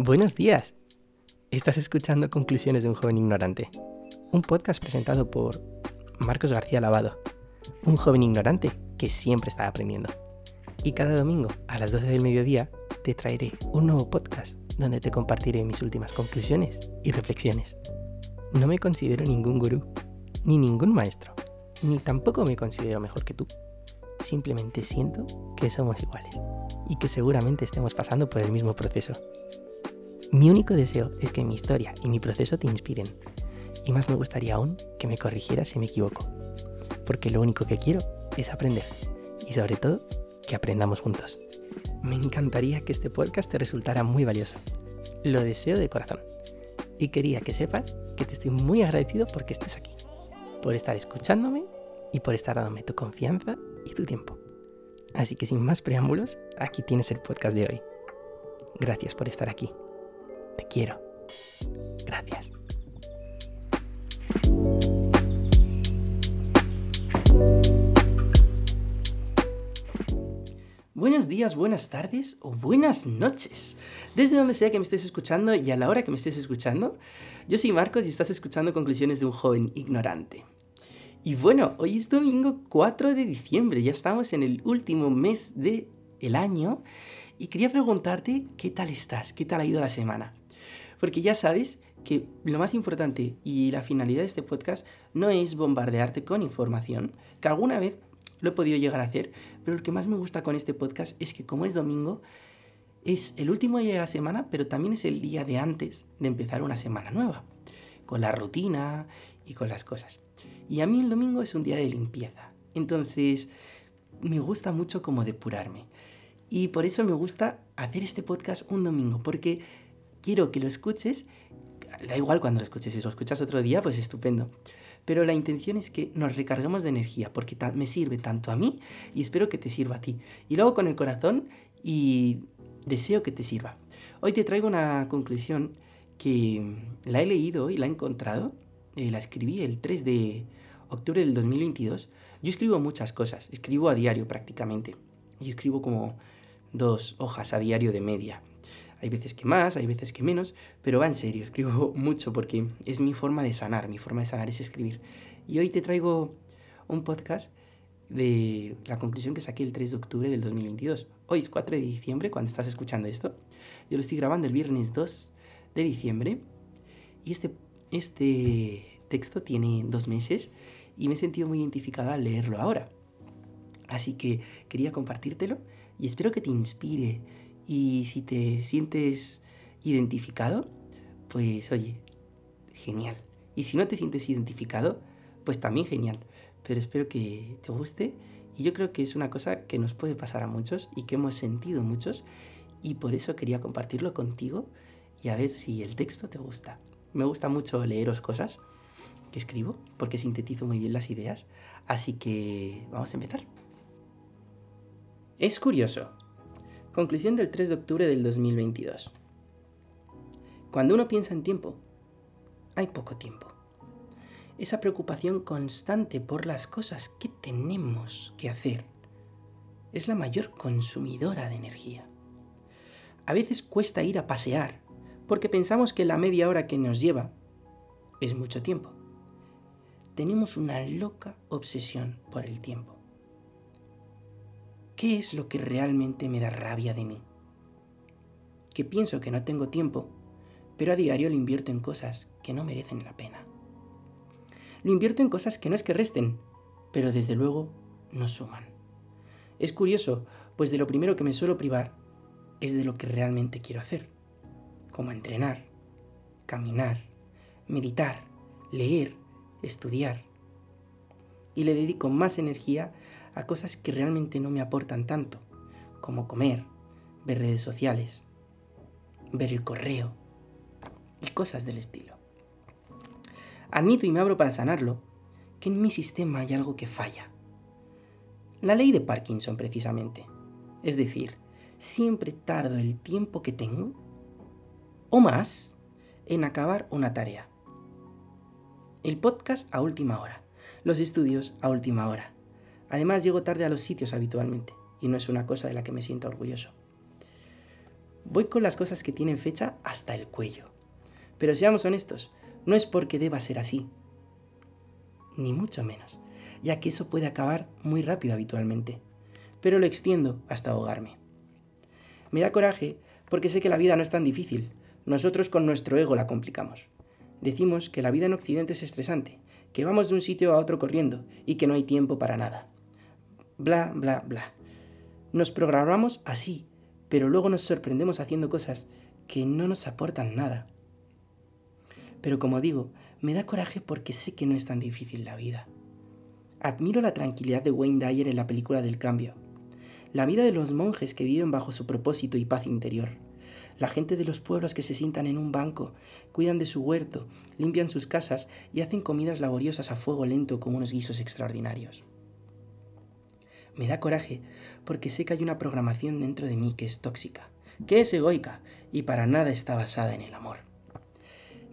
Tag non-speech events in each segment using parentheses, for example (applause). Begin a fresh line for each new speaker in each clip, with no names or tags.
Buenos días. Estás escuchando Conclusiones de un joven ignorante, un podcast presentado por Marcos García Lavado, un joven ignorante que siempre está aprendiendo. Y cada domingo a las 12 del mediodía te traeré un nuevo podcast donde te compartiré mis últimas conclusiones y reflexiones. No me considero ningún gurú, ni ningún maestro, ni tampoco me considero mejor que tú. Simplemente siento que somos iguales y que seguramente estemos pasando por el mismo proceso. Mi único deseo es que mi historia y mi proceso te inspiren. Y más me gustaría aún que me corrigieras si me equivoco. Porque lo único que quiero es aprender. Y sobre todo, que aprendamos juntos. Me encantaría que este podcast te resultara muy valioso. Lo deseo de corazón. Y quería que sepas que te estoy muy agradecido porque estés aquí. Por estar escuchándome y por estar dándome tu confianza y tu tiempo. Así que sin más preámbulos, aquí tienes el podcast de hoy. Gracias por estar aquí. Te quiero. Gracias. Buenos días, buenas tardes o buenas noches. Desde donde sea que me estés escuchando y a la hora que me estés escuchando, yo soy Marcos y estás escuchando Conclusiones de un joven ignorante. Y bueno, hoy es domingo 4 de diciembre, ya estamos en el último mes del el año y quería preguntarte qué tal estás, qué tal ha ido la semana. Porque ya sabes que lo más importante y la finalidad de este podcast no es bombardearte con información, que alguna vez lo he podido llegar a hacer, pero lo que más me gusta con este podcast es que como es domingo, es el último día de la semana, pero también es el día de antes de empezar una semana nueva, con la rutina y con las cosas. Y a mí el domingo es un día de limpieza, entonces me gusta mucho como depurarme. Y por eso me gusta hacer este podcast un domingo, porque quiero que lo escuches, da igual cuando lo escuches, si lo escuchas otro día, pues estupendo. Pero la intención es que nos recarguemos de energía, porque me sirve tanto a mí y espero que te sirva a ti. Y luego con el corazón y deseo que te sirva. Hoy te traigo una conclusión que la he leído y la he encontrado. Eh, la escribí el 3 de octubre del 2022. Yo escribo muchas cosas, escribo a diario prácticamente. Y escribo como dos hojas a diario de media. Hay veces que más, hay veces que menos, pero va en serio, (laughs) escribo mucho porque es mi forma de sanar, mi forma de sanar es escribir. Y hoy te traigo un podcast de la conclusión que saqué el 3 de octubre del 2022. Hoy es 4 de diciembre cuando estás escuchando esto. Yo lo estoy grabando el viernes 2 de diciembre y este, este texto tiene dos meses y me he sentido muy identificada al leerlo ahora. Así que quería compartírtelo y espero que te inspire y si te sientes identificado, pues oye, genial. Y si no te sientes identificado, pues también genial. Pero espero que te guste y yo creo que es una cosa que nos puede pasar a muchos y que hemos sentido muchos y por eso quería compartirlo contigo y a ver si el texto te gusta. Me gusta mucho leeros cosas que escribo porque sintetizo muy bien las ideas, así que vamos a empezar. Es curioso, Conclusión del 3 de octubre del 2022. Cuando uno piensa en tiempo, hay poco tiempo. Esa preocupación constante por las cosas que tenemos que hacer es la mayor consumidora de energía. A veces cuesta ir a pasear porque pensamos que la media hora que nos lleva es mucho tiempo. Tenemos una loca obsesión por el tiempo. ¿Qué es lo que realmente me da rabia de mí? Que pienso que no tengo tiempo, pero a diario lo invierto en cosas que no merecen la pena. Lo invierto en cosas que no es que resten, pero desde luego no suman. Es curioso, pues de lo primero que me suelo privar es de lo que realmente quiero hacer, como entrenar, caminar, meditar, leer, estudiar. Y le dedico más energía a cosas que realmente no me aportan tanto, como comer, ver redes sociales, ver el correo y cosas del estilo. Admito y me abro para sanarlo que en mi sistema hay algo que falla. La ley de Parkinson precisamente. Es decir, siempre tardo el tiempo que tengo o más en acabar una tarea. El podcast a última hora, los estudios a última hora, Además, llego tarde a los sitios habitualmente, y no es una cosa de la que me siento orgulloso. Voy con las cosas que tienen fecha hasta el cuello. Pero seamos honestos, no es porque deba ser así. Ni mucho menos, ya que eso puede acabar muy rápido habitualmente. Pero lo extiendo hasta ahogarme. Me da coraje porque sé que la vida no es tan difícil. Nosotros con nuestro ego la complicamos. Decimos que la vida en Occidente es estresante, que vamos de un sitio a otro corriendo y que no hay tiempo para nada. Bla, bla, bla. Nos programamos así, pero luego nos sorprendemos haciendo cosas que no nos aportan nada. Pero como digo, me da coraje porque sé que no es tan difícil la vida. Admiro la tranquilidad de Wayne Dyer en la película del cambio. La vida de los monjes que viven bajo su propósito y paz interior. La gente de los pueblos que se sientan en un banco, cuidan de su huerto, limpian sus casas y hacen comidas laboriosas a fuego lento con unos guisos extraordinarios. Me da coraje porque sé que hay una programación dentro de mí que es tóxica, que es egoica y para nada está basada en el amor.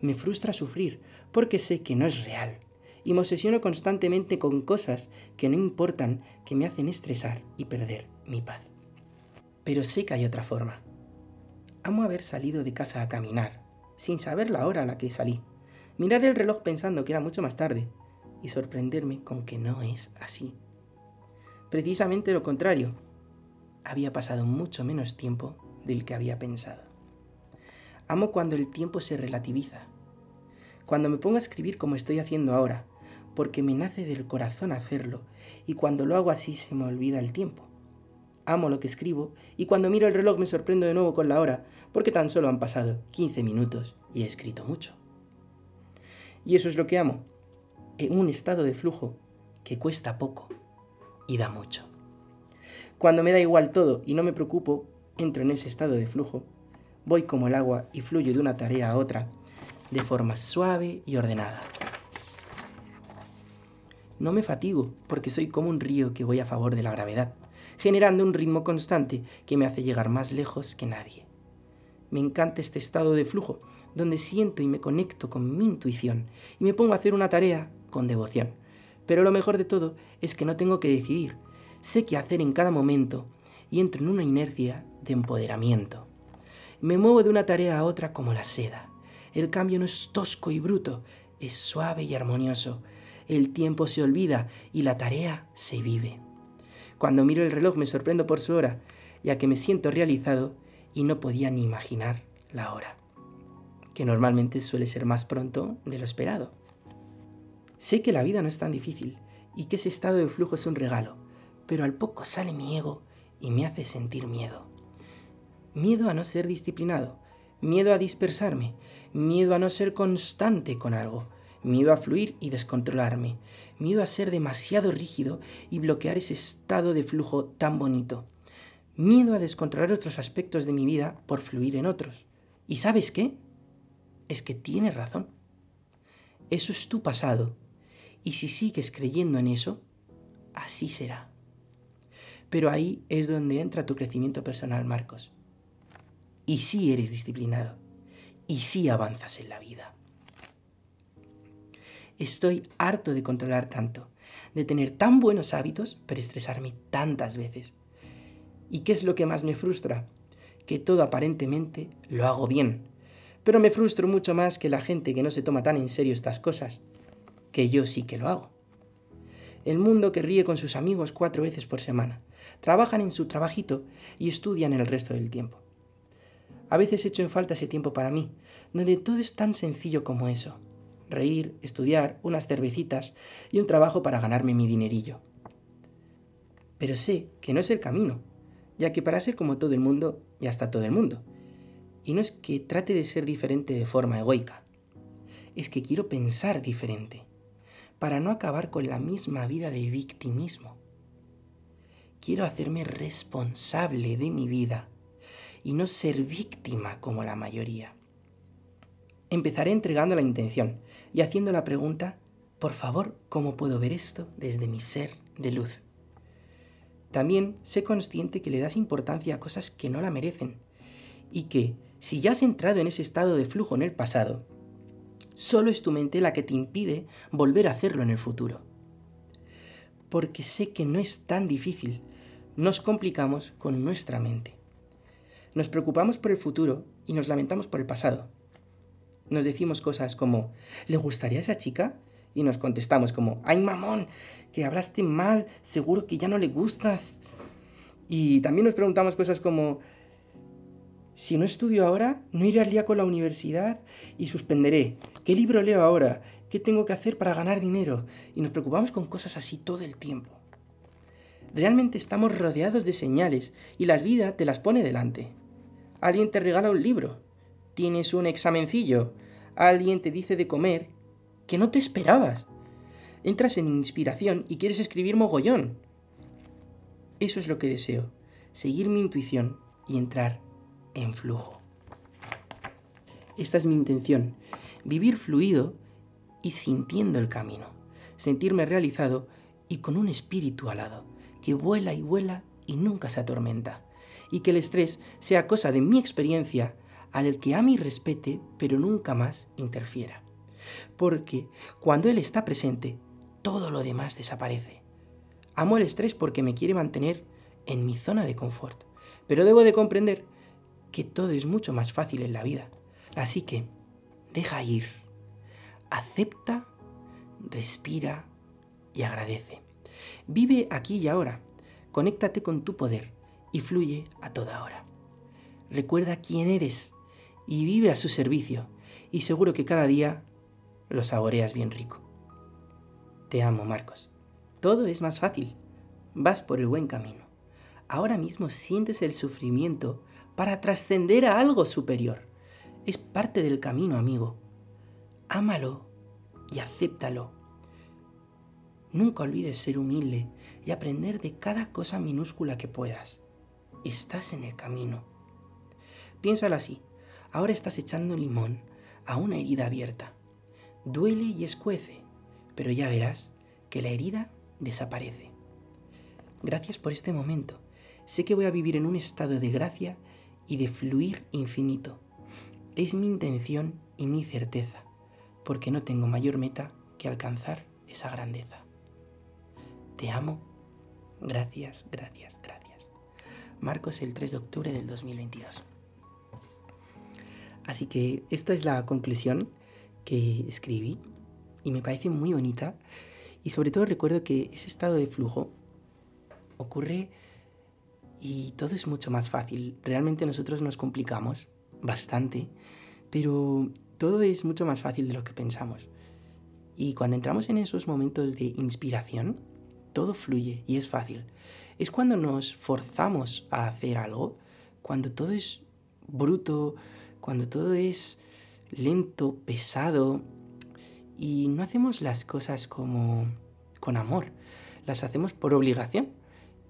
Me frustra sufrir porque sé que no es real y me obsesiono constantemente con cosas que no importan, que me hacen estresar y perder mi paz. Pero sé que hay otra forma. Amo haber salido de casa a caminar, sin saber la hora a la que salí, mirar el reloj pensando que era mucho más tarde y sorprenderme con que no es así. Precisamente lo contrario. Había pasado mucho menos tiempo del que había pensado. Amo cuando el tiempo se relativiza. Cuando me pongo a escribir como estoy haciendo ahora, porque me nace del corazón hacerlo, y cuando lo hago así se me olvida el tiempo. Amo lo que escribo, y cuando miro el reloj me sorprendo de nuevo con la hora, porque tan solo han pasado 15 minutos y he escrito mucho. Y eso es lo que amo, en un estado de flujo que cuesta poco y da mucho. Cuando me da igual todo y no me preocupo, entro en ese estado de flujo, voy como el agua y fluyo de una tarea a otra de forma suave y ordenada. No me fatigo porque soy como un río que voy a favor de la gravedad, generando un ritmo constante que me hace llegar más lejos que nadie. Me encanta este estado de flujo, donde siento y me conecto con mi intuición y me pongo a hacer una tarea con devoción pero lo mejor de todo es que no tengo que decidir. Sé qué hacer en cada momento y entro en una inercia de empoderamiento. Me muevo de una tarea a otra como la seda. El cambio no es tosco y bruto, es suave y armonioso. El tiempo se olvida y la tarea se vive. Cuando miro el reloj me sorprendo por su hora, ya que me siento realizado y no podía ni imaginar la hora, que normalmente suele ser más pronto de lo esperado. Sé que la vida no es tan difícil y que ese estado de flujo es un regalo, pero al poco sale mi ego y me hace sentir miedo. Miedo a no ser disciplinado, miedo a dispersarme, miedo a no ser constante con algo, miedo a fluir y descontrolarme, miedo a ser demasiado rígido y bloquear ese estado de flujo tan bonito, miedo a descontrolar otros aspectos de mi vida por fluir en otros. ¿Y sabes qué? Es que tienes razón. Eso es tu pasado y si sigues creyendo en eso, así será. Pero ahí es donde entra tu crecimiento personal, Marcos. Y sí eres disciplinado. Y sí avanzas en la vida. Estoy harto de controlar tanto, de tener tan buenos hábitos, pero estresarme tantas veces. ¿Y qué es lo que más me frustra? Que todo aparentemente lo hago bien, pero me frustro mucho más que la gente que no se toma tan en serio estas cosas que yo sí que lo hago. El mundo que ríe con sus amigos cuatro veces por semana, trabajan en su trabajito y estudian el resto del tiempo. A veces echo en falta ese tiempo para mí, donde todo es tan sencillo como eso. Reír, estudiar, unas cervecitas y un trabajo para ganarme mi dinerillo. Pero sé que no es el camino, ya que para ser como todo el mundo, ya está todo el mundo. Y no es que trate de ser diferente de forma egoica, es que quiero pensar diferente para no acabar con la misma vida de victimismo. Quiero hacerme responsable de mi vida y no ser víctima como la mayoría. Empezaré entregando la intención y haciendo la pregunta, por favor, ¿cómo puedo ver esto desde mi ser de luz? También sé consciente que le das importancia a cosas que no la merecen y que, si ya has entrado en ese estado de flujo en el pasado, Solo es tu mente la que te impide volver a hacerlo en el futuro. Porque sé que no es tan difícil. Nos complicamos con nuestra mente. Nos preocupamos por el futuro y nos lamentamos por el pasado. Nos decimos cosas como, ¿le gustaría a esa chica? Y nos contestamos como, ¡ay mamón! Que hablaste mal, seguro que ya no le gustas. Y también nos preguntamos cosas como, si no estudio ahora, no iré al día con la universidad y suspenderé. ¿Qué libro leo ahora? ¿Qué tengo que hacer para ganar dinero? Y nos preocupamos con cosas así todo el tiempo. Realmente estamos rodeados de señales y las vidas te las pone delante. Alguien te regala un libro, tienes un examencillo, alguien te dice de comer que no te esperabas. Entras en inspiración y quieres escribir mogollón. Eso es lo que deseo, seguir mi intuición y entrar en flujo. Esta es mi intención, vivir fluido y sintiendo el camino, sentirme realizado y con un espíritu alado, que vuela y vuela y nunca se atormenta, y que el estrés sea cosa de mi experiencia al que ame y respete, pero nunca más interfiera. Porque cuando él está presente, todo lo demás desaparece. Amo el estrés porque me quiere mantener en mi zona de confort, pero debo de comprender que todo es mucho más fácil en la vida. Así que, deja ir, acepta, respira y agradece. Vive aquí y ahora, conéctate con tu poder y fluye a toda hora. Recuerda quién eres y vive a su servicio y seguro que cada día lo saboreas bien rico. Te amo, Marcos. Todo es más fácil. Vas por el buen camino. Ahora mismo sientes el sufrimiento para trascender a algo superior. Es parte del camino, amigo. Ámalo y acéptalo. Nunca olvides ser humilde y aprender de cada cosa minúscula que puedas. Estás en el camino. Piénsalo así. Ahora estás echando limón a una herida abierta. Duele y escuece, pero ya verás que la herida desaparece. Gracias por este momento. Sé que voy a vivir en un estado de gracia y de fluir infinito. Es mi intención y mi certeza, porque no tengo mayor meta que alcanzar esa grandeza. Te amo. Gracias, gracias, gracias. Marcos el 3 de octubre del 2022. Así que esta es la conclusión que escribí y me parece muy bonita y sobre todo recuerdo que ese estado de flujo ocurre y todo es mucho más fácil. Realmente nosotros nos complicamos bastante, pero todo es mucho más fácil de lo que pensamos. Y cuando entramos en esos momentos de inspiración, todo fluye y es fácil. Es cuando nos forzamos a hacer algo, cuando todo es bruto, cuando todo es lento, pesado, y no hacemos las cosas como con amor, las hacemos por obligación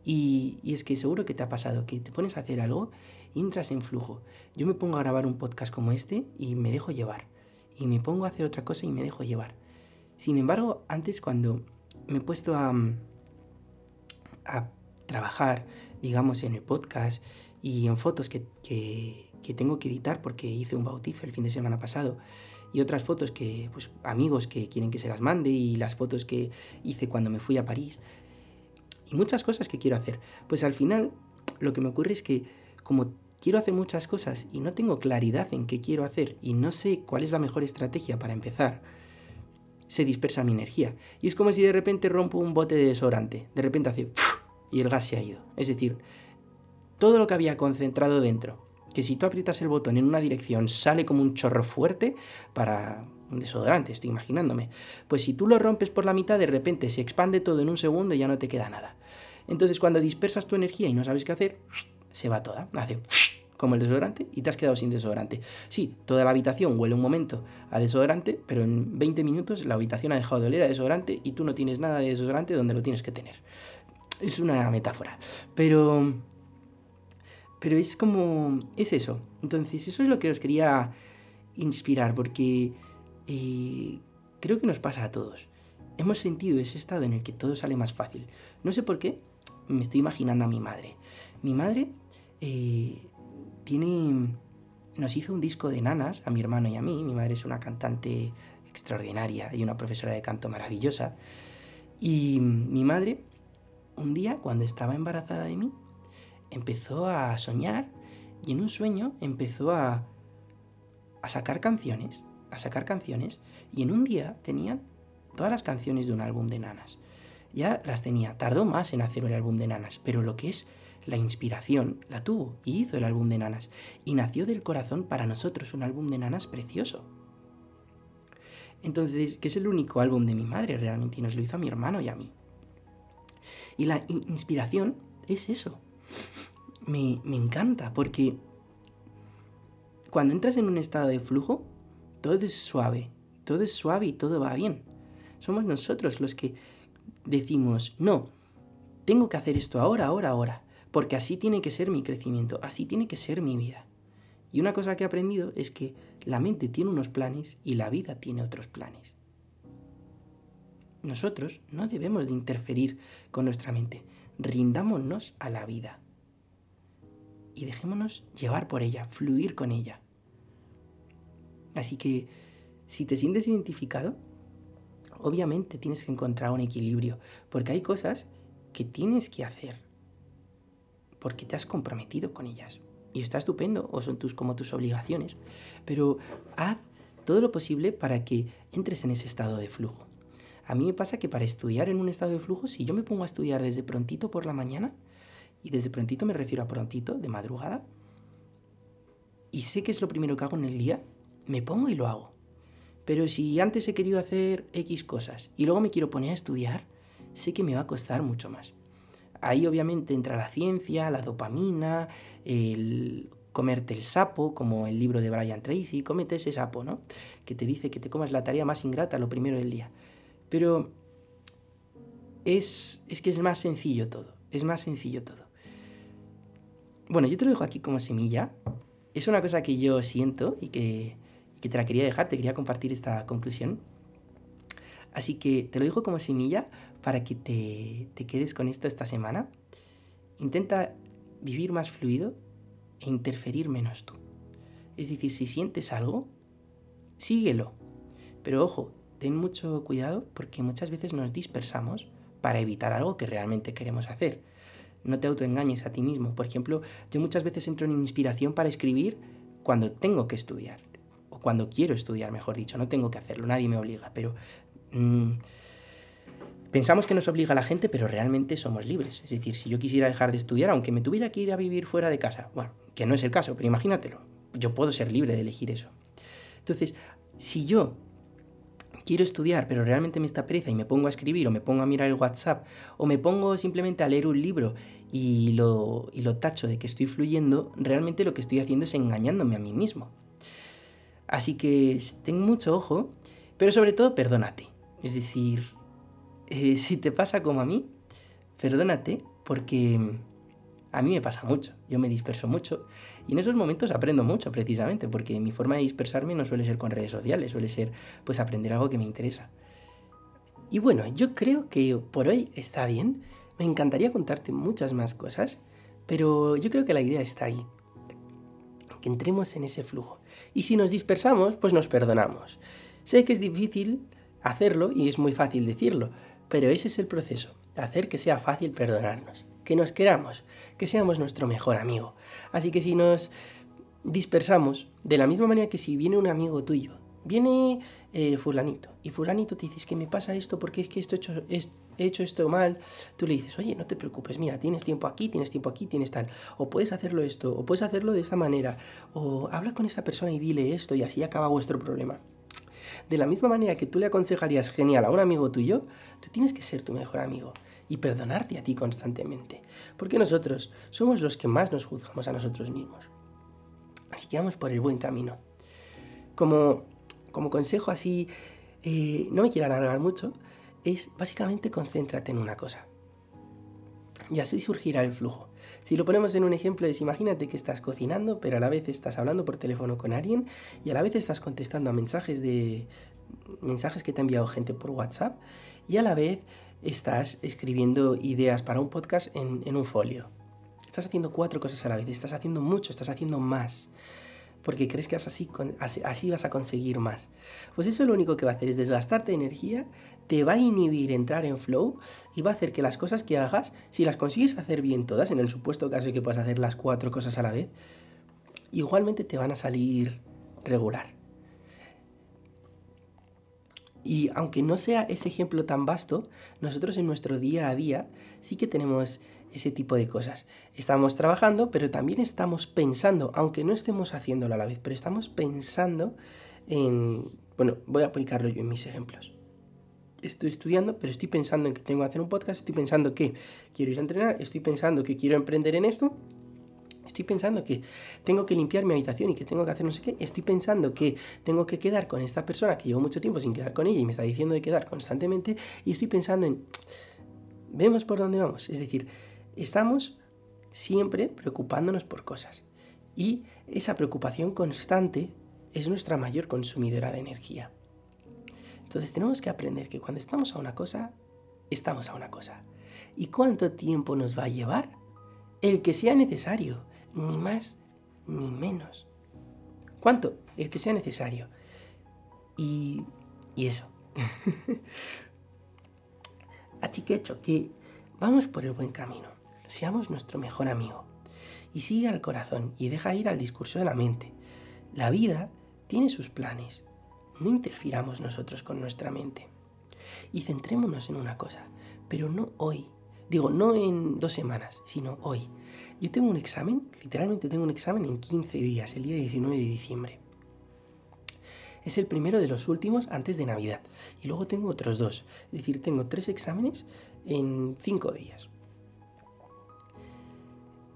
y, es que seguro que te ha pasado, que te pones a hacer algo entras en flujo. Yo me pongo a grabar un podcast como este y me dejo llevar. Y me pongo a hacer otra cosa y me dejo llevar. Sin embargo, antes cuando me he puesto a, a trabajar, digamos, en el podcast y en fotos que, que, que, tengo que editar porque hice un bautizo el fin de semana pasado y otras fotos que, pues, amigos que quieren que se las mande y las fotos que hice cuando me fui a París, y muchas cosas que quiero hacer. Pues al final lo que me ocurre es que como quiero hacer muchas cosas y no tengo claridad en qué quiero hacer y no sé cuál es la mejor estrategia para empezar, se dispersa mi energía. Y es como si de repente rompo un bote de desodorante. De repente hace... y el gas se ha ido. Es decir, todo lo que había concentrado dentro, que si tú aprietas el botón en una dirección sale como un chorro fuerte para un desodorante, estoy imaginándome. Pues si tú lo rompes por la mitad, de repente se expande todo en un segundo y ya no te queda nada. Entonces cuando dispersas tu energía y no sabes qué hacer, se va toda. Hace como el desodorante y te has quedado sin desodorante. Sí, toda la habitación huele un momento a desodorante, pero en 20 minutos la habitación ha dejado de oler a desodorante y tú no tienes nada de desodorante donde lo tienes que tener. Es una metáfora, pero pero es como es eso. Entonces, eso es lo que os quería inspirar porque y creo que nos pasa a todos. Hemos sentido ese estado en el que todo sale más fácil. No sé por qué, me estoy imaginando a mi madre. Mi madre eh, tiene, nos hizo un disco de nanas, a mi hermano y a mí. Mi madre es una cantante extraordinaria y una profesora de canto maravillosa. Y mi madre, un día, cuando estaba embarazada de mí, empezó a soñar Y en un sueño empezó a, a sacar canciones, a sacar canciones, y en un día tenía todas las canciones de un álbum de nanas. Ya las tenía, tardó más en hacer el álbum de nanas, pero lo que es la inspiración la tuvo y hizo el álbum de nanas. Y nació del corazón para nosotros un álbum de nanas precioso. Entonces, que es el único álbum de mi madre realmente, y nos lo hizo a mi hermano y a mí. Y la inspiración es eso. Me, me encanta porque cuando entras en un estado de flujo, todo es suave, todo es suave y todo va bien. Somos nosotros los que decimos, no, tengo que hacer esto ahora, ahora, ahora, porque así tiene que ser mi crecimiento, así tiene que ser mi vida. Y una cosa que he aprendido es que la mente tiene unos planes y la vida tiene otros planes. Nosotros no debemos de interferir con nuestra mente, rindámonos a la vida y dejémonos llevar por ella, fluir con ella. Así que si te sientes identificado, obviamente tienes que encontrar un equilibrio, porque hay cosas que tienes que hacer, porque te has comprometido con ellas. Y está estupendo, o son tus, como tus obligaciones, pero haz todo lo posible para que entres en ese estado de flujo. A mí me pasa que para estudiar en un estado de flujo, si yo me pongo a estudiar desde prontito por la mañana, y desde prontito me refiero a prontito, de madrugada, y sé que es lo primero que hago en el día, me pongo y lo hago. Pero si antes he querido hacer X cosas y luego me quiero poner a estudiar, sé que me va a costar mucho más. Ahí obviamente entra la ciencia, la dopamina, el comerte el sapo, como el libro de Brian Tracy, cómete ese sapo, ¿no? Que te dice que te comas la tarea más ingrata lo primero del día. Pero es, es que es más sencillo todo, es más sencillo todo. Bueno, yo te lo dejo aquí como semilla. Es una cosa que yo siento y que que te la quería dejar, te quería compartir esta conclusión. Así que te lo dejo como semilla para que te, te quedes con esto esta semana. Intenta vivir más fluido e interferir menos tú. Es decir, si sientes algo, síguelo. Pero ojo, ten mucho cuidado porque muchas veces nos dispersamos para evitar algo que realmente queremos hacer. No te autoengañes a ti mismo. Por ejemplo, yo muchas veces entro en inspiración para escribir cuando tengo que estudiar cuando quiero estudiar, mejor dicho, no tengo que hacerlo, nadie me obliga, pero mm, pensamos que nos obliga la gente, pero realmente somos libres. Es decir, si yo quisiera dejar de estudiar, aunque me tuviera que ir a vivir fuera de casa, bueno, que no es el caso, pero imagínatelo, yo puedo ser libre de elegir eso. Entonces, si yo quiero estudiar, pero realmente me está pereza y me pongo a escribir o me pongo a mirar el WhatsApp o me pongo simplemente a leer un libro y lo, y lo tacho de que estoy fluyendo, realmente lo que estoy haciendo es engañándome a mí mismo. Así que ten mucho ojo, pero sobre todo perdónate. Es decir, eh, si te pasa como a mí, perdónate porque a mí me pasa mucho. Yo me disperso mucho y en esos momentos aprendo mucho precisamente porque mi forma de dispersarme no suele ser con redes sociales, suele ser pues aprender algo que me interesa. Y bueno, yo creo que por hoy está bien. Me encantaría contarte muchas más cosas, pero yo creo que la idea está ahí. Entremos en ese flujo. Y si nos dispersamos, pues nos perdonamos. Sé que es difícil hacerlo y es muy fácil decirlo, pero ese es el proceso, hacer que sea fácil perdonarnos, que nos queramos, que seamos nuestro mejor amigo. Así que si nos dispersamos, de la misma manera que si viene un amigo tuyo, viene eh, fulanito, y fulanito te dices que me pasa esto porque es que esto hecho, he hecho esto mal, tú le dices, oye, no te preocupes, mira, tienes tiempo aquí, tienes tiempo aquí, tienes tal, o puedes hacerlo esto, o puedes hacerlo de esta manera, o habla con esa persona y dile esto y así acaba vuestro problema. De la misma manera que tú le aconsejarías genial a un amigo tuyo, tú tienes que ser tu mejor amigo y perdonarte a ti constantemente, porque nosotros somos los que más nos juzgamos a nosotros mismos. Así que vamos por el buen camino. Como, como consejo así, eh, no me quiero alargar mucho, es básicamente concéntrate en una cosa. Y así surgirá el flujo. Si lo ponemos en un ejemplo es imagínate que estás cocinando, pero a la vez estás hablando por teléfono con alguien y a la vez estás contestando a mensajes de mensajes que te ha enviado gente por WhatsApp y a la vez estás escribiendo ideas para un podcast en, en un folio. Estás haciendo cuatro cosas a la vez, estás haciendo mucho, estás haciendo más porque crees que así, vas a conseguir más. Pues eso lo único que va a hacer es desgastarte energía, te va a inhibir entrar en flow y va a hacer que las cosas que hagas, si las consigues hacer bien todas, en el supuesto caso de que puedas hacer las cuatro cosas a la vez, igualmente te van a salir regular. Y aunque no sea ese ejemplo tan vasto, nosotros en nuestro día a día sí que tenemos ese tipo de cosas. Estamos trabajando, pero también estamos pensando, aunque no estemos haciéndolo a la vez, pero estamos pensando en... Bueno, voy a aplicarlo yo en mis ejemplos. Estoy estudiando, pero estoy pensando en que tengo que hacer un podcast, estoy pensando que quiero ir a entrenar, estoy pensando que quiero emprender en esto Estoy pensando que tengo que limpiar mi habitación y que tengo que hacer no sé qué. Estoy pensando que tengo que quedar con esta persona que llevo mucho tiempo sin quedar con ella y me está diciendo de quedar constantemente. Y estoy pensando en... Vemos por dónde vamos. Es decir, estamos siempre preocupándonos por cosas. Y esa preocupación constante es nuestra mayor consumidora de energía. Entonces tenemos que aprender que cuando estamos a una cosa, estamos a una cosa. ¿Y cuánto tiempo nos va a llevar? El que sea necesario ni más ni menos. ¿Cuánto? El que sea necesario. Y, y eso. (laughs) Así que hecho, que vamos por el buen camino. Seamos nuestro mejor amigo. Y sigue al corazón y deja ir al discurso de la mente. La vida tiene sus planes. No interfiramos nosotros con nuestra mente. Y centrémonos en una cosa, pero no hoy. Digo, no en dos semanas, sino hoy. Yo tengo un examen, literalmente tengo un examen en 15 días, el día 19 de diciembre. Es el primero de los últimos antes de Navidad. Y luego tengo otros dos. Es decir, tengo tres exámenes en 5 días.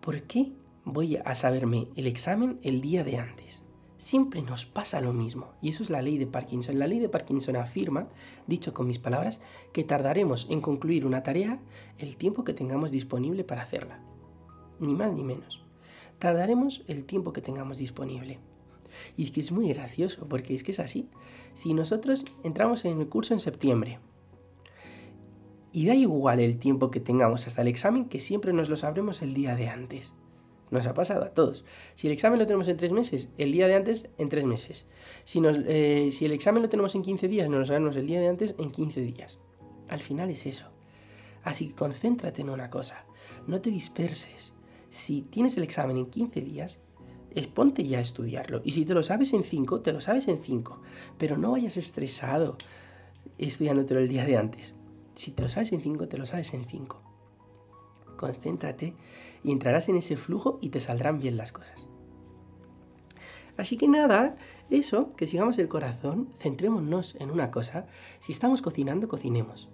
¿Por qué voy a saberme el examen el día de antes? Siempre nos pasa lo mismo. Y eso es la ley de Parkinson. La ley de Parkinson afirma, dicho con mis palabras, que tardaremos en concluir una tarea el tiempo que tengamos disponible para hacerla ni más ni menos. Tardaremos el tiempo que tengamos disponible. Y es que es muy gracioso, porque es que es así. Si nosotros entramos en el curso en septiembre, y da igual el tiempo que tengamos hasta el examen, que siempre nos lo sabremos el día de antes. Nos ha pasado a todos. Si el examen lo tenemos en tres meses, el día de antes en tres meses. Si, eh, si el examen lo tenemos en 15 días, nos lo sabemos el día de antes en 15 días. Al final es eso. Así que concéntrate en una cosa. No te disperses si tienes el examen en 15 días, ponte ya a estudiarlo. Y si te lo sabes en 5, te lo sabes en 5. Pero no vayas estresado estudiándotelo el día de antes. Si te lo sabes en 5, te lo sabes en 5. Concéntrate y entrarás en ese flujo y te saldrán bien las cosas. Así que nada, eso, que sigamos el corazón, centrémonos en una cosa. Si estamos cocinando, cocinemos.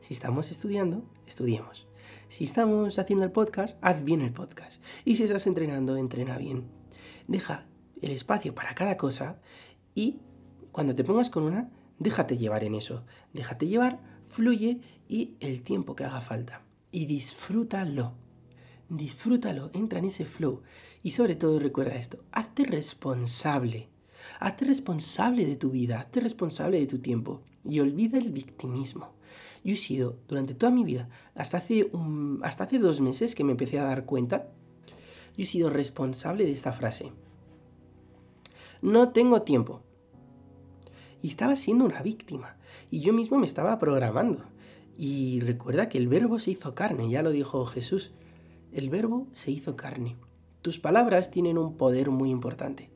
Si estamos estudiando, estudiemos. Si estamos haciendo el podcast, haz bien el podcast. Y si estás entrenando, entrena bien. Deja el espacio para cada cosa y cuando te pongas con una, déjate llevar en eso. Déjate llevar, fluye y el tiempo que haga falta. Y disfrútalo. Disfrútalo, entra en ese flow. Y sobre todo recuerda esto, hazte responsable. Hazte responsable de tu vida, hazte responsable de tu tiempo y olvida el victimismo. Yo he sido, durante toda mi vida, hasta hace, hasta hace dos meses que me empecé a dar cuenta, yo he sido responsable de esta frase. No tengo tiempo. Y estaba siendo una víctima. Y yo mismo me estaba programando. Y recuerda que el verbo se hizo carne, ya lo dijo Jesús. El verbo se hizo carne. Tus palabras tienen un poder muy importante.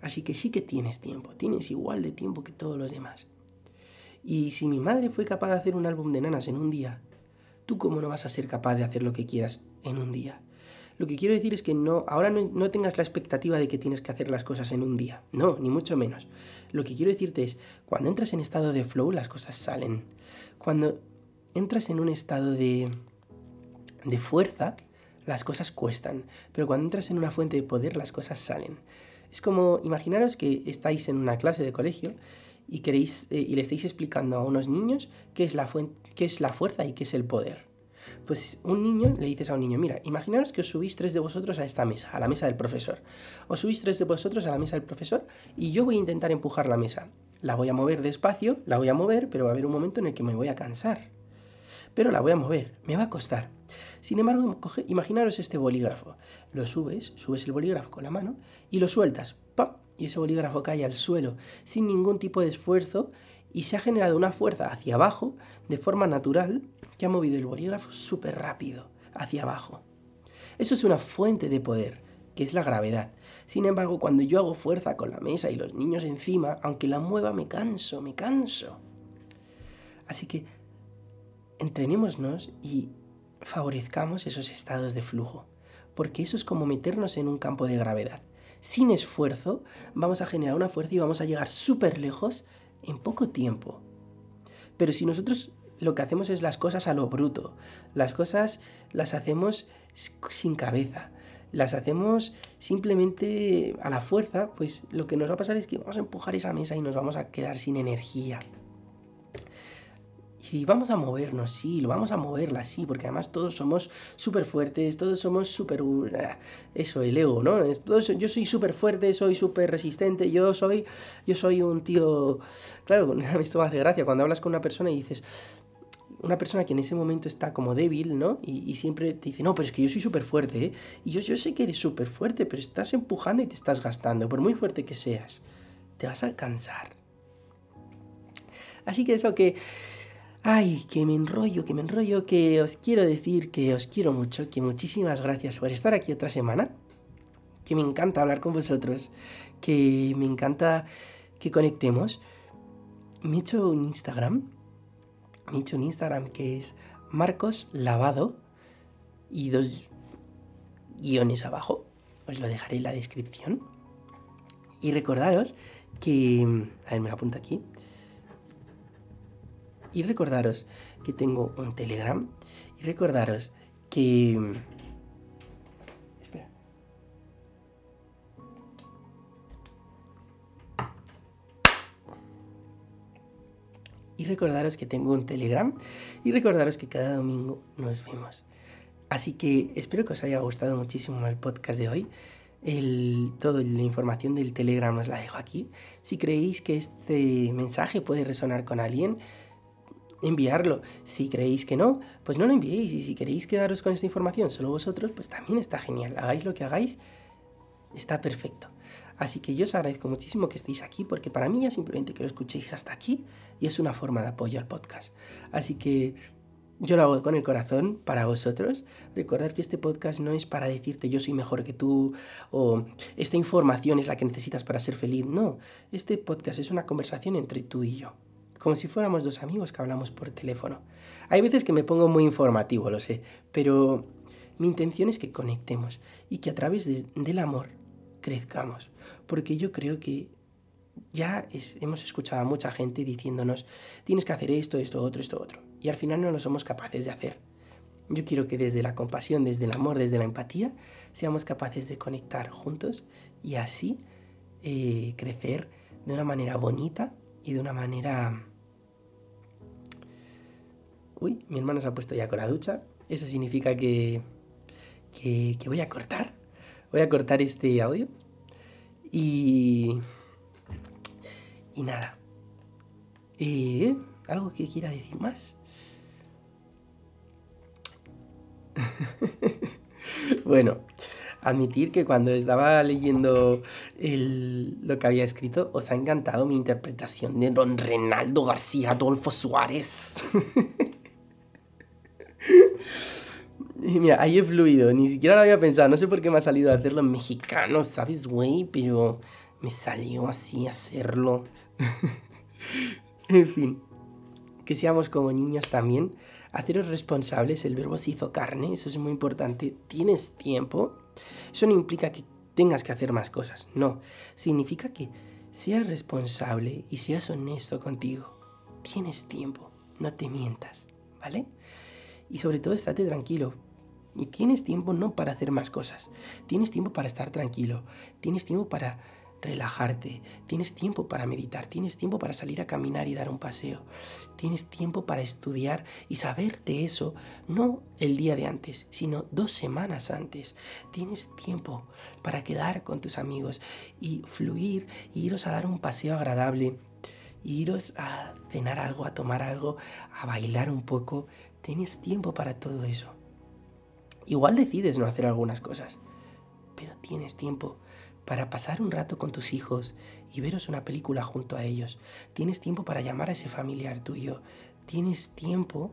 Así que sí que tienes tiempo, tienes igual de tiempo que todos los demás. Y si mi madre fue capaz de hacer un álbum de nanas en un día, ¿tú cómo no vas a ser capaz de hacer lo que quieras en un día? Lo que quiero decir es que no, ahora no, tengas la expectativa de que tienes que hacer las cosas en un día. No, ni mucho menos. Lo que quiero decirte es, cuando entras en estado de flow, las cosas salen. Cuando entras en un estado de, de fuerza, las cosas cuestan. Pero cuando entras en una fuente de poder, las cosas salen. Es como, imaginaros que estáis en una clase de colegio y, queréis, eh, y le estáis explicando a unos niños qué es, la qué es la fuerza y qué es el poder. Pues un niño le dices a un niño, mira, imaginaros que os subís tres de vosotros a esta mesa, a la mesa del profesor. Os subís tres de vosotros a la mesa del profesor y yo voy a intentar empujar la mesa. La voy a mover despacio, la voy a mover, pero va a haber un momento en el que me voy a cansar. Pero la voy a mover, me va a costar. Sin embargo, imaginaros este bolígrafo. Lo subes, subes el bolígrafo con la mano y lo sueltas. ¡Pam! y ese bolígrafo cae al suelo sin ningún tipo de esfuerzo y se ha generado una fuerza hacia abajo de forma natural que ha movido el bolígrafo súper rápido hacia abajo. Eso es una fuente de poder. que es la gravedad. Sin embargo, cuando yo hago fuerza con la mesa y los niños encima, aunque la mueva, me canso, me canso. Así que entrenémonos y favorezcamos esos estados de flujo, porque eso es como meternos en un campo de gravedad. Sin esfuerzo vamos a generar una fuerza y vamos a llegar súper lejos en poco tiempo. Pero si nosotros lo que hacemos es las cosas a lo bruto, las cosas las hacemos sin cabeza, las hacemos simplemente a la fuerza, pues lo que nos va a pasar es que vamos a empujar esa mesa y nos vamos a quedar sin energía. Y vamos a movernos, sí, lo vamos a moverla, sí, porque además todos somos súper fuertes, todos somos súper... Uh, eso, el ego, ¿no? yo soy súper fuerte, soy súper resistente, yo soy, yo soy un tío... Claro, (laughs) esto me hace gracia, cuando hablas con una persona y dices, una persona que en ese momento está como débil, ¿no? Y, siempre te dice, no, pero es que yo soy súper fuerte, ¿eh? Y yo, sé que eres súper fuerte, pero estás empujando y te estás gastando, por muy fuerte que seas. Te vas a cansar. Así que eso que Ay, que me enrollo, que me enrollo, que os quiero decir que os quiero mucho, que muchísimas gracias por estar aquí otra semana, que me encanta hablar con vosotros, que me encanta que conectemos. Me he hecho un Instagram, me he hecho un Instagram que es Marcos Lavado y dos guiones abajo, os lo dejaré en la descripción. Y recordaros que, a ver, me lo apunto aquí, y recordaros que tengo un Telegram. Y recordaros que... Y recordaros que tengo un Telegram. Y recordaros que cada domingo nos vemos. Así que espero que os haya gustado muchísimo el podcast de hoy. El, toda la información del Telegram os la dejo aquí. Si creéis que este mensaje puede resonar con alguien, enviarlo. Si creéis que no, pues no lo enviéis. Y si queréis quedaros con esta información solo vosotros, pues también está genial. Hagáis lo que hagáis, está perfecto. Así que yo os agradezco muchísimo que estéis aquí, porque para mí ya simplemente que lo escuchéis hasta aquí y es una forma de apoyo al podcast. Así que yo lo hago con el corazón para vosotros. Recordad que este podcast no es para decirte yo soy mejor que tú o esta información es la que necesitas para ser feliz. No, este podcast es una conversación entre tú y yo como si fuéramos dos amigos que hablamos por teléfono. Hay veces que me pongo muy informativo, lo sé, pero mi intención es que conectemos y que a través del amor crezcamos, porque yo creo que ya hemos escuchado a mucha gente diciéndonos, tienes que hacer esto, esto, otro, esto, otro, y al final no lo somos capaces de hacer. Yo quiero que desde la compasión, desde el amor, desde la empatía, seamos capaces de conectar juntos y así eh, crecer de una manera bonita y de una manera Uy, mi hermano se ha puesto ya con la ducha. Eso significa que, que, voy a cortar. Voy a cortar este audio. Y... Y nada. Eh, ¿Algo que quiera decir más? (laughs) bueno, admitir que cuando estaba leyendo lo que había escrito, os ha encantado mi interpretación de don Renaldo García Adolfo Suárez. (laughs) (laughs) Mira, ahí he fluido, ni siquiera lo había pensado, no sé por qué me ha salido a hacerlo mexicano, ¿sabes, güey? Pero me salió así hacerlo. (laughs) en fin, que seamos como niños también. Haceros responsables, el verbo se hizo carne, eso es muy importante. ¿Tienes tiempo? Eso no implica que tengas que hacer más cosas, no. Significa que seas responsable y seas honesto contigo. Tienes tiempo, no te mientas, ¿vale? Y sobre todo, estate tranquilo. Y tienes tiempo no para hacer más cosas. Tienes tiempo para estar tranquilo. Tienes tiempo para relajarte. Tienes tiempo para meditar. Tienes tiempo para salir a caminar y dar un paseo. Tienes tiempo para estudiar y saber de eso no el día de antes, sino dos semanas antes. Tienes tiempo para quedar con tus amigos y fluir y iros a dar un paseo agradable. iros a cenar algo, a tomar algo, a bailar un poco, Tienes tiempo para todo eso. Igual decides no hacer algunas cosas, pero tienes tiempo para pasar un rato con tus hijos y veros una película junto a ellos. Tienes tiempo para llamar a ese familiar tuyo. Tienes tiempo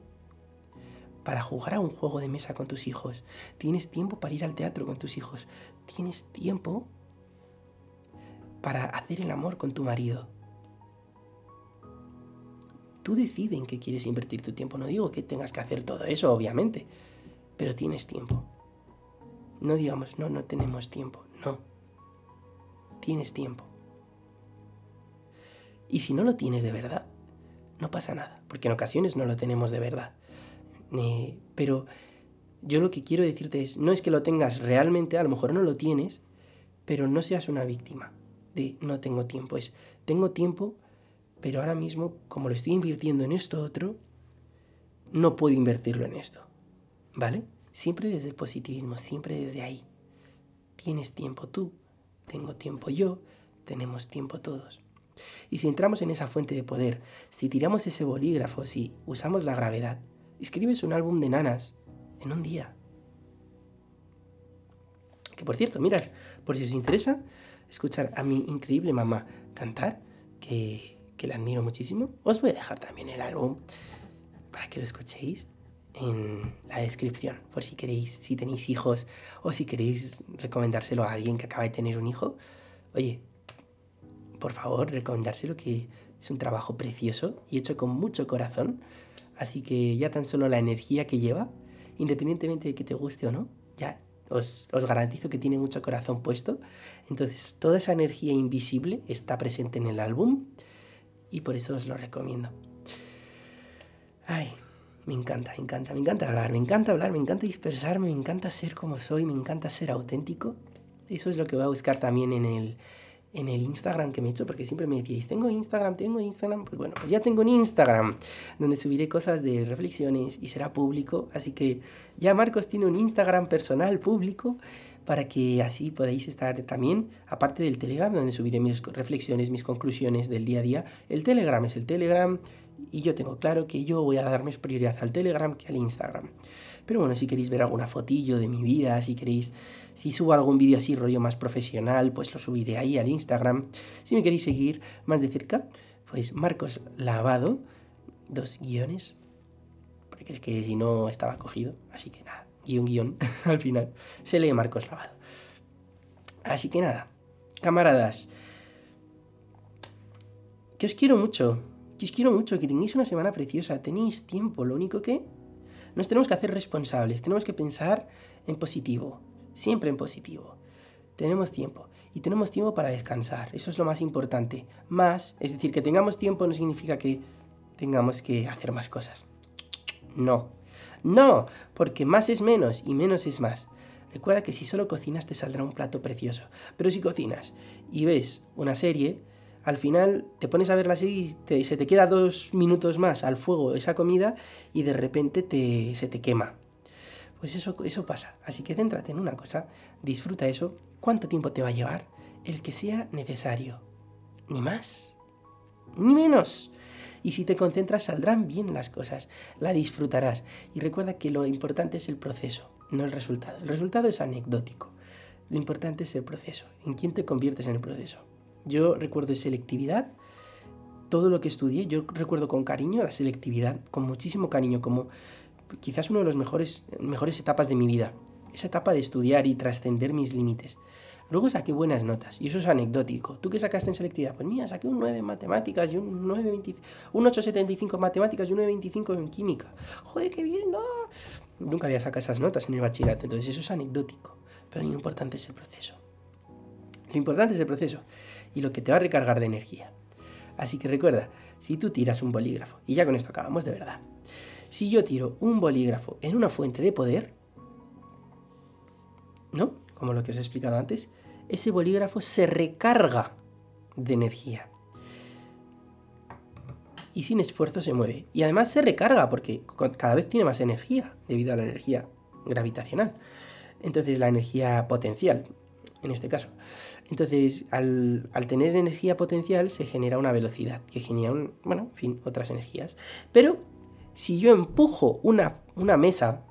para jugar a un juego de mesa con tus hijos. Tienes tiempo para ir al teatro con tus hijos. Tienes tiempo para hacer el amor con tu marido. Tú decides en qué quieres invertir tu tiempo. No digo que tengas que hacer todo eso, obviamente, pero tienes tiempo. No digamos, no, no tenemos tiempo. No. Tienes tiempo. Y si no lo tienes de verdad, no pasa nada, porque en ocasiones no lo tenemos de verdad. pero yo lo que quiero decirte es, no es que lo tengas realmente, a lo mejor no lo tienes, pero no seas una víctima de no tengo tiempo. Es, tengo tiempo, pero ahora mismo, como lo estoy invirtiendo en esto otro, no puedo invertirlo en esto. ¿Vale? Siempre desde el positivismo, siempre desde ahí. Tienes tiempo tú, tengo tiempo yo, tenemos tiempo todos. Y si entramos en esa fuente de poder, si tiramos ese bolígrafo, si usamos la gravedad, escribes un álbum de nanas en un día. Que por cierto, mirad, por si os interesa escuchar a mi increíble mamá cantar, que, que la admiro muchísimo, os voy a dejar también el álbum para que lo escuchéis en la descripción, por si queréis, si tenéis hijos o si queréis recomendárselo a alguien que acaba de tener un hijo. Oye, por favor, recomendárselo que es un trabajo precioso y hecho con mucho corazón. Así que ya tan solo la energía que lleva, independientemente de que te guste o no, ya os, os, garantizo que tiene mucho corazón puesto. Entonces, toda esa energía invisible está presente en el álbum y por eso os lo recomiendo. Ay, me encanta, me encanta, me encanta hablar, me encanta hablar, me encanta dispersarme, me encanta ser como soy, me encanta ser auténtico. Eso es lo que voy a buscar también en el, en el Instagram que me he hecho, porque siempre me decíais, tengo Instagram, tengo Instagram. Pues bueno, pues ya tengo un Instagram donde subiré cosas de reflexiones y será público. Así que ya Marcos tiene un Instagram personal público para que así podáis estar también, aparte del Telegram, donde subiré mis reflexiones, mis conclusiones del día a día. El Telegram es el Telegram y yo tengo claro que yo voy a darme prioridad al Telegram que al Instagram. Pero bueno, si queréis ver alguna fotillo de mi vida, si queréis, si subo algún vídeo así rollo más profesional, pues lo subiré ahí al Instagram. Si me queréis seguir más de cerca, pues Marcos Lavado, dos guiones, porque es que si no estaba cogido, así que nada, guion, guion, (laughs) al final se lee Marcos Lavado. Así que nada, camaradas, que os quiero mucho, que os quiero mucho, que tengáis una semana preciosa, tenéis tiempo, lo único que nos tenemos que hacer responsables, tenemos que pensar en positivo, siempre en positivo. Tenemos tiempo y tenemos tiempo para descansar, eso es lo más importante. Más, es decir, que tengamos tiempo no significa que tengamos que hacer más cosas. No, no, porque más es menos y menos es más. Recuerda que si solo cocinas te saldrá un plato precioso, pero si cocinas y ves una serie, al final te pones a ver la serie y se te queda dos minutos más al fuego esa comida y de repente te, se te quema. Pues eso, eso pasa. Así que céntrate en una cosa, disfruta eso. ¿Cuánto tiempo te va a llevar? El que sea necesario. Ni más, ni menos. Y si te concentras saldrán bien las cosas, la disfrutarás. Y recuerda que lo importante es el proceso, no el resultado. El resultado es anecdótico. Lo importante es el proceso, en quién te conviertes en el proceso. Yo recuerdo selectividad, todo lo que estudié, yo recuerdo con cariño la selectividad, con muchísimo cariño, como quizás una de las mejores, mejores etapas de mi vida. Esa etapa de estudiar y trascender mis límites. Luego saqué buenas notas y eso es anecdótico. ¿Tú qué sacaste en selectividad? Pues mira, saqué un 9 en matemáticas y un 9.25, un 8.75 en matemáticas y un 9.25 en química. Joder, qué bien, no. Nunca había sacado esas notas en el bachillerato, entonces eso es anecdótico. Pero lo importante es el proceso. Lo importante es el proceso y lo que te va a recargar de energía. Así que recuerda, si tú tiras un bolígrafo, y ya con esto acabamos de verdad, si yo tiro un bolígrafo en una fuente de poder, ¿no? Como lo que os he explicado antes, ese bolígrafo se recarga de energía. Y sin esfuerzo se mueve. Y además se recarga porque cada vez tiene más energía debido a la energía gravitacional. Entonces la energía potencial, en este caso. Entonces, al, tener energía potencial se genera una velocidad, que genera, un, bueno, en fin, otras energías. Pero si yo empujo una, una mesa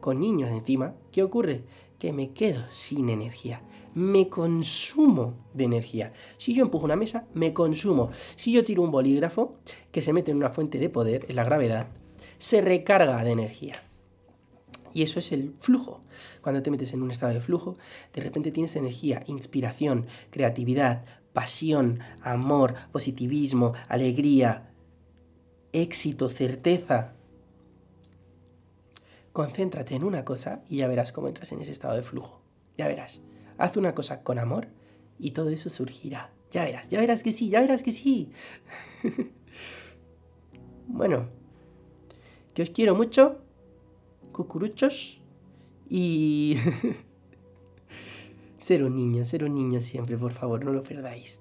con niños encima, ¿qué ocurre? Que me quedo sin energía. Me consumo de energía. Si yo empujo una mesa, me consumo. Si yo tiro un bolígrafo que se mete en una fuente de poder, en la gravedad, se recarga de energía. Y eso es el flujo. Cuando te metes en un estado de flujo, de repente tienes energía, inspiración, creatividad, pasión, amor, positivismo, alegría, éxito, certeza. Concéntrate en una cosa y ya verás cómo entras en ese estado de flujo. Ya verás. Haz una cosa con amor y todo eso surgirá. Ya verás, ya verás que sí, ya verás que sí. (laughs) bueno, que os quiero mucho, cucuruchos, y (laughs) ser un niño, ser un niño siempre, por favor, no lo perdáis.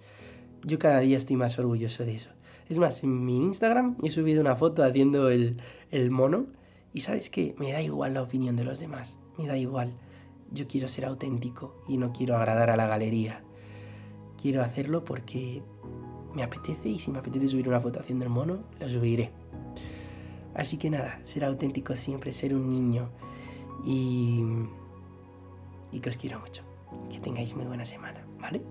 Yo cada día estoy más orgulloso de eso. Es más, en mi Instagram he subido una foto haciendo el, el mono y sabes que me da igual la opinión de los demás, me da igual. Yo quiero ser auténtico y no quiero agradar a la galería. Quiero hacerlo porque me apetece y si me apetece subir una foto haciendo el mono, lo subiré. Así que nada, ser auténtico siempre, ser un niño y, y que os quiero mucho. Que tengáis muy buena semana, ¿vale?